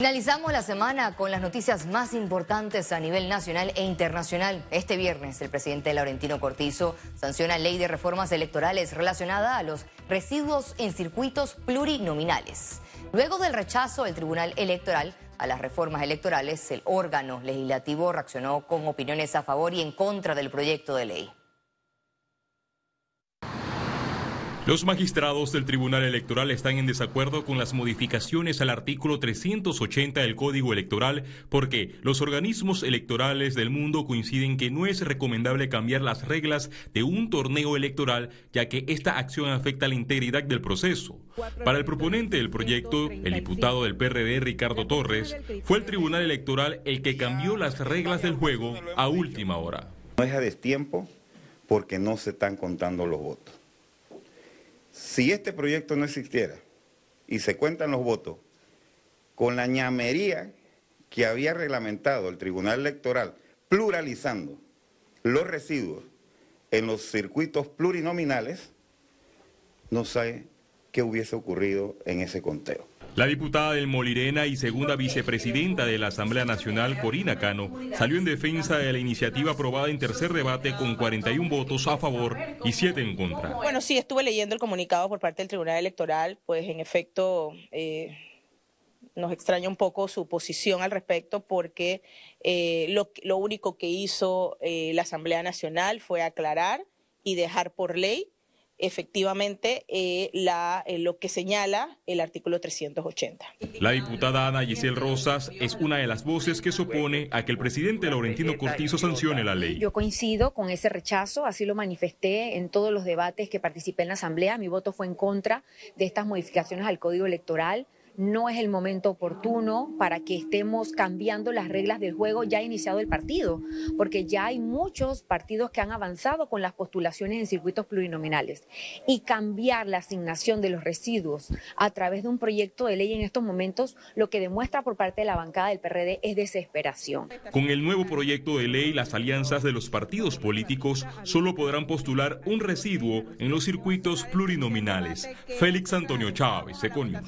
Finalizamos la semana con las noticias más importantes a nivel nacional e internacional. Este viernes, el presidente Laurentino Cortizo sanciona ley de reformas electorales relacionada a los residuos en circuitos plurinominales. Luego del rechazo del Tribunal Electoral a las reformas electorales, el órgano legislativo reaccionó con opiniones a favor y en contra del proyecto de ley. Los magistrados del Tribunal Electoral están en desacuerdo con las modificaciones al artículo 380 del Código Electoral porque los organismos electorales del mundo coinciden que no es recomendable cambiar las reglas de un torneo electoral ya que esta acción afecta la integridad del proceso. Para el proponente del proyecto, el diputado del PRD Ricardo Torres, fue el Tribunal Electoral el que cambió las reglas del juego a última hora. No es a destiempo porque no se están contando los votos. Si este proyecto no existiera y se cuentan los votos con la ñamería que había reglamentado el Tribunal Electoral, pluralizando los residuos en los circuitos plurinominales, no sé qué hubiese ocurrido en ese conteo. La diputada del Molirena y segunda vicepresidenta de la Asamblea Nacional, Corina Cano, salió en defensa de la iniciativa aprobada en tercer debate con 41 votos a favor y 7 en contra. Bueno, sí, estuve leyendo el comunicado por parte del Tribunal Electoral, pues en efecto... Eh, nos extraña un poco su posición al respecto porque eh, lo, único que hizo eh, la Asamblea Nacional fue aclarar y dejar por ley efectivamente eh, la, eh, lo que señala el artículo 380. La diputada Ana Giselle Rosas es una de las voces que se opone a que el presidente Laurentino Cortizo sancione la ley. Yo coincido con ese rechazo, así lo manifesté en todos los debates que participé en la Asamblea. Mi voto fue en contra de estas modificaciones al Código Electoral no es el momento oportuno para que estemos cambiando las reglas del juego ya iniciado el partido, porque ya hay muchos partidos que han avanzado con las postulaciones en circuitos plurinominales. Y cambiar la asignación de los residuos a través de un proyecto de ley en estos momentos, lo que demuestra por parte de la bancada del PRD es desesperación. Con el nuevo proyecto de ley, las alianzas de los partidos políticos solo podrán postular un residuo en los circuitos plurinominales. Félix Antonio Chávez, Econius.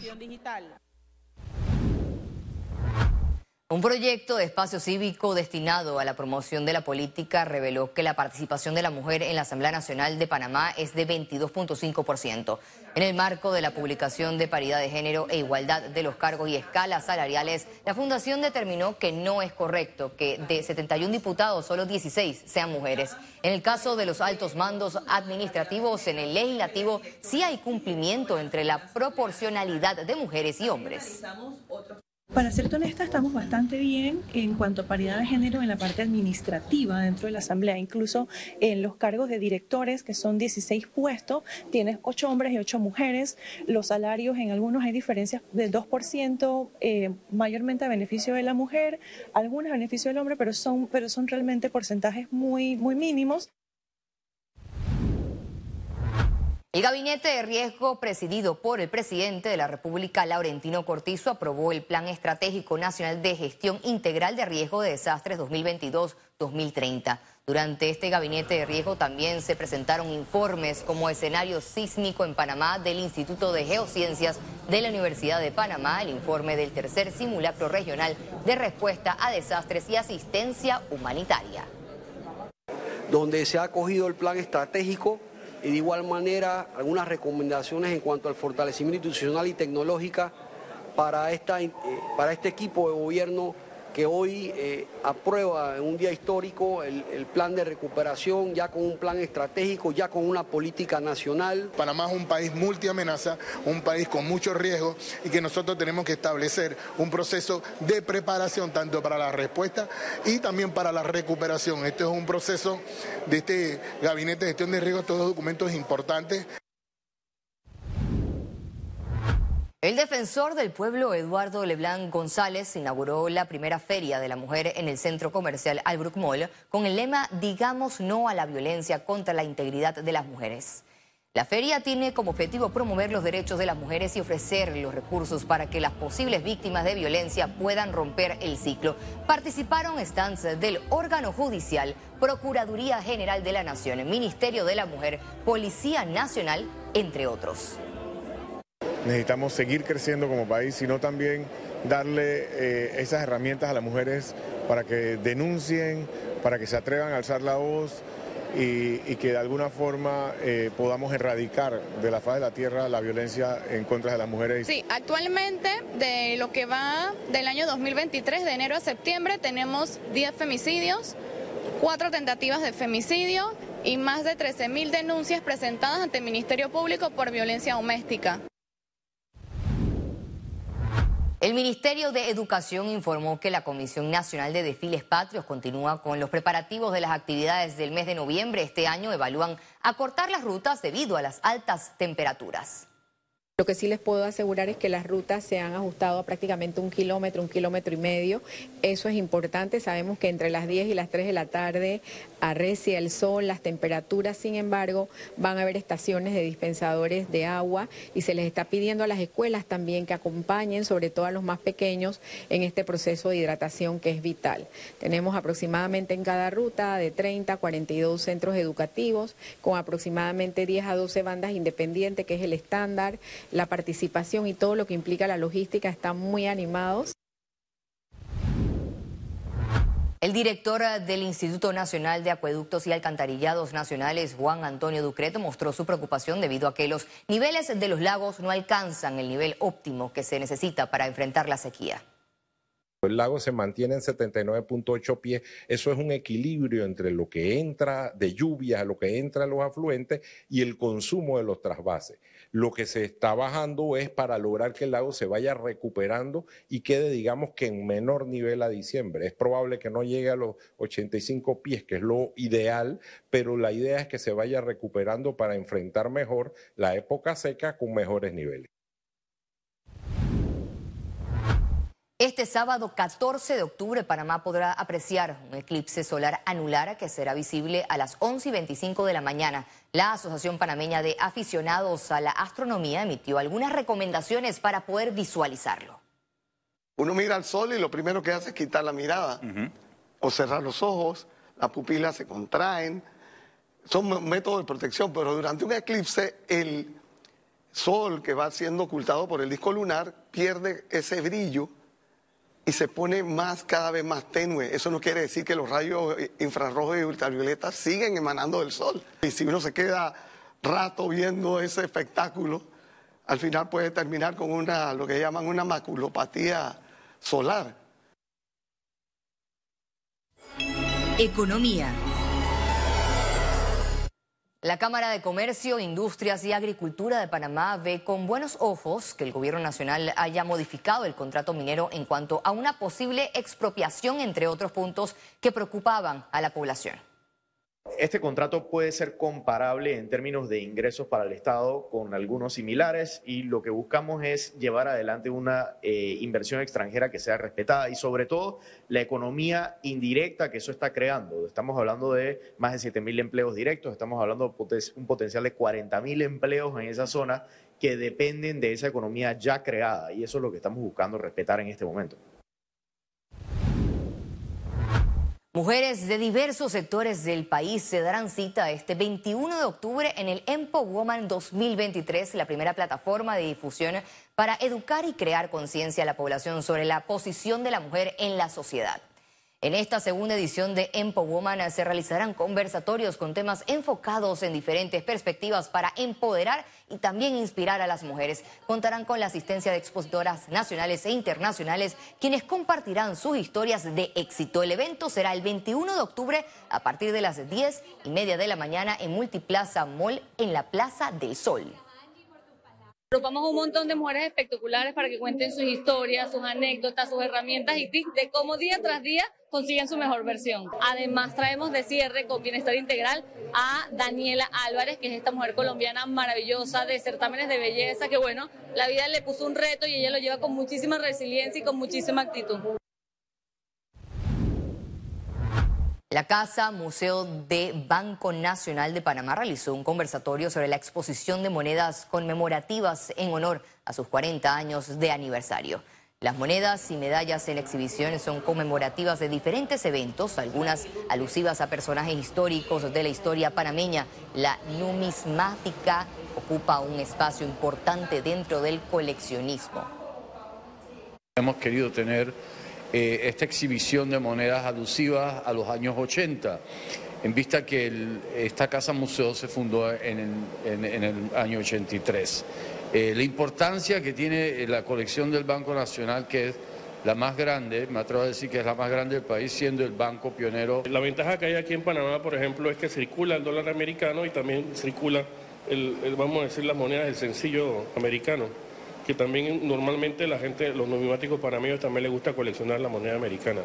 Un proyecto de espacio cívico destinado a la promoción de la política reveló que la participación de la mujer en la Asamblea Nacional de Panamá es de 22.5%. En el marco de la publicación de paridad de género e igualdad de los cargos y escalas salariales, la Fundación determinó que no es correcto que de 71 diputados solo 16 sean mujeres. En el caso de los altos mandos administrativos en el legislativo, sí hay cumplimiento entre la proporcionalidad de mujeres y hombres. Para ser honesta, estamos bastante bien en cuanto a paridad de género en la parte administrativa dentro de la Asamblea. Incluso en los cargos de directores, que son 16 puestos, tienes 8 hombres y 8 mujeres. Los salarios en algunos hay diferencias del 2%, eh, mayormente a beneficio de la mujer, algunos a beneficio del hombre, pero son, pero son realmente porcentajes muy, muy mínimos. El Gabinete de Riesgo, presidido por el presidente de la República, Laurentino Cortizo, aprobó el Plan Estratégico Nacional de Gestión Integral de Riesgo de Desastres 2022-2030. Durante este gabinete de riesgo también se presentaron informes como escenario sísmico en Panamá del Instituto de Geociencias de la Universidad de Panamá, el informe del tercer simulacro regional de respuesta a desastres y asistencia humanitaria. Donde se ha acogido el plan estratégico y de igual manera algunas recomendaciones en cuanto al fortalecimiento institucional y tecnológica para, esta, eh, para este equipo de gobierno que hoy eh, aprueba en un día histórico el, plan de recuperación, ya con un plan estratégico, ya con una política nacional. Panamá es un país multiamenaza, un país con muchos riesgos y que nosotros tenemos que establecer un proceso de preparación tanto para la respuesta y también para la recuperación. Este es un proceso de este gabinete de gestión de riesgos, todos documentos importantes. El defensor del pueblo, Eduardo Leblanc González, inauguró la primera feria de la mujer en el centro comercial Albrook Mall con el lema Digamos no a la violencia contra la integridad de las mujeres. La feria tiene como objetivo promover los derechos de las mujeres y ofrecer los recursos para que las posibles víctimas de violencia puedan romper el ciclo. Participaron stands del órgano judicial, Procuraduría General de la Nación, Ministerio de la Mujer, Policía Nacional, entre otros necesitamos seguir creciendo como país, sino también darle eh, esas herramientas a las mujeres para que denuncien, para que se atrevan a alzar la voz y, que de alguna forma eh, podamos erradicar de la faz de la tierra la violencia en contra de las mujeres. Sí, actualmente de lo que va del año 2023, de enero a septiembre, tenemos 10 femicidios, 4 tentativas de femicidio y más de 13.000 denuncias presentadas ante el Ministerio Público por violencia doméstica. El Ministerio de Educación informó que la Comisión Nacional de Desfiles Patrios continúa con los preparativos de las actividades del mes de noviembre. Este año evalúan acortar las rutas debido a las altas temperaturas. Lo que sí les puedo asegurar es que las rutas se han ajustado a prácticamente un kilómetro, un kilómetro y medio. Eso es importante. Sabemos que entre las 10 y las 3 de la tarde arrecia el sol, las temperaturas, sin embargo, van a haber estaciones de dispensadores de agua y se les está pidiendo a las escuelas también que acompañen, sobre todo a los más pequeños, en este proceso de hidratación que es vital. Tenemos aproximadamente en cada ruta de 30 a 42 centros educativos con aproximadamente 10 a 12 bandas independientes, que es el estándar la participación y todo lo que implica la logística están muy animados. El director del Instituto Nacional de Acueductos y Alcantarillados Nacionales, Juan Antonio Ducreto, mostró su preocupación debido a que los niveles de los lagos no alcanzan el nivel óptimo que se necesita para enfrentar la sequía. El lago se mantiene en 79.8 pies. Eso es un equilibrio entre lo que entra de lluvia, lo que entra en los afluentes y el consumo de los trasvases. Lo que se está bajando es para lograr que el lago se vaya recuperando y quede, digamos que en menor nivel a diciembre. Es probable que no llegue a los 85 pies, que es lo ideal, pero la idea es que se vaya recuperando para enfrentar mejor la época seca con mejores niveles. Este sábado 14 de octubre Panamá podrá apreciar un eclipse solar anular que será visible a las 11 y 25 de la mañana. La Asociación Panameña de Aficionados a la Astronomía emitió algunas recomendaciones para poder visualizarlo. Uno mira al sol y lo primero que hace es quitar la mirada o cerrar los ojos, las pupilas se contraen. Son métodos de protección, pero durante un eclipse el sol que va siendo ocultado por el disco lunar pierde ese brillo y se pone más, cada vez más tenue. Eso no quiere decir que los rayos infrarrojos y ultravioletas siguen emanando del sol. Y si uno se queda rato viendo ese espectáculo, al final puede terminar con una, lo que llaman una maculopatía solar. Economía. La Cámara de Comercio, Industrias y Agricultura de Panamá ve con buenos ojos que el gobierno nacional haya modificado el contrato minero en cuanto a una posible expropiación, entre otros puntos que preocupaban a la población. Este contrato puede ser comparable en términos de ingresos para el Estado con algunos similares y lo que buscamos es llevar adelante una eh, inversión extranjera que sea respetada y sobre todo la economía indirecta que eso está creando. Estamos hablando de más de 7 mil empleos directos, estamos hablando de un potencial de 40 mil empleos en esa zona que dependen de esa economía ya creada y eso es lo que estamos buscando respetar en este momento. Mujeres de diversos sectores del país se darán cita este 21 de octubre en el Empo Woman 2023, la primera plataforma de difusión para educar y crear conciencia a la población sobre la posición de la mujer en la sociedad. En esta segunda edición de Empo Woman se realizarán conversatorios con temas enfocados en diferentes perspectivas para empoderar y también inspirar a las mujeres. Contarán con la asistencia de expositoras nacionales e internacionales, quienes compartirán sus historias de éxito. El evento será el 21 de octubre a partir de las 10 y media de la mañana en Multiplaza Mall en la Plaza del Sol. Agrupamos un montón de mujeres espectaculares para que cuenten sus historias, sus anécdotas, sus herramientas y tips de cómo día tras día consiguen su mejor versión. Además, traemos de cierre con Bienestar Integral a Daniela Álvarez, que es esta mujer colombiana maravillosa de certámenes de belleza, que bueno, la vida le puso un reto y ella lo lleva con muchísima resiliencia y con muchísima actitud. La Casa Museo de Banco Nacional de Panamá realizó un conversatorio sobre la exposición de monedas conmemorativas en honor a sus 40 años de aniversario. Las monedas y medallas en la exhibición son conmemorativas de diferentes eventos, algunas alusivas a personajes históricos de la historia panameña. La numismática ocupa un espacio importante dentro del coleccionismo. Hemos querido tener eh, esta exhibición de monedas alusivas a los años 80, en vista que esta casa museo se fundó en el, año 83. Eh, la importancia que tiene la colección del Banco Nacional, que es la más grande, me atrevo a decir que es la más grande del país, siendo el banco pionero. La ventaja que hay aquí en Panamá, por ejemplo, es que circula el dólar americano y también circula, el, vamos a decir, las monedas del sencillo americano que también normalmente la gente, los numismáticos panameños también les gusta coleccionar la moneda americana.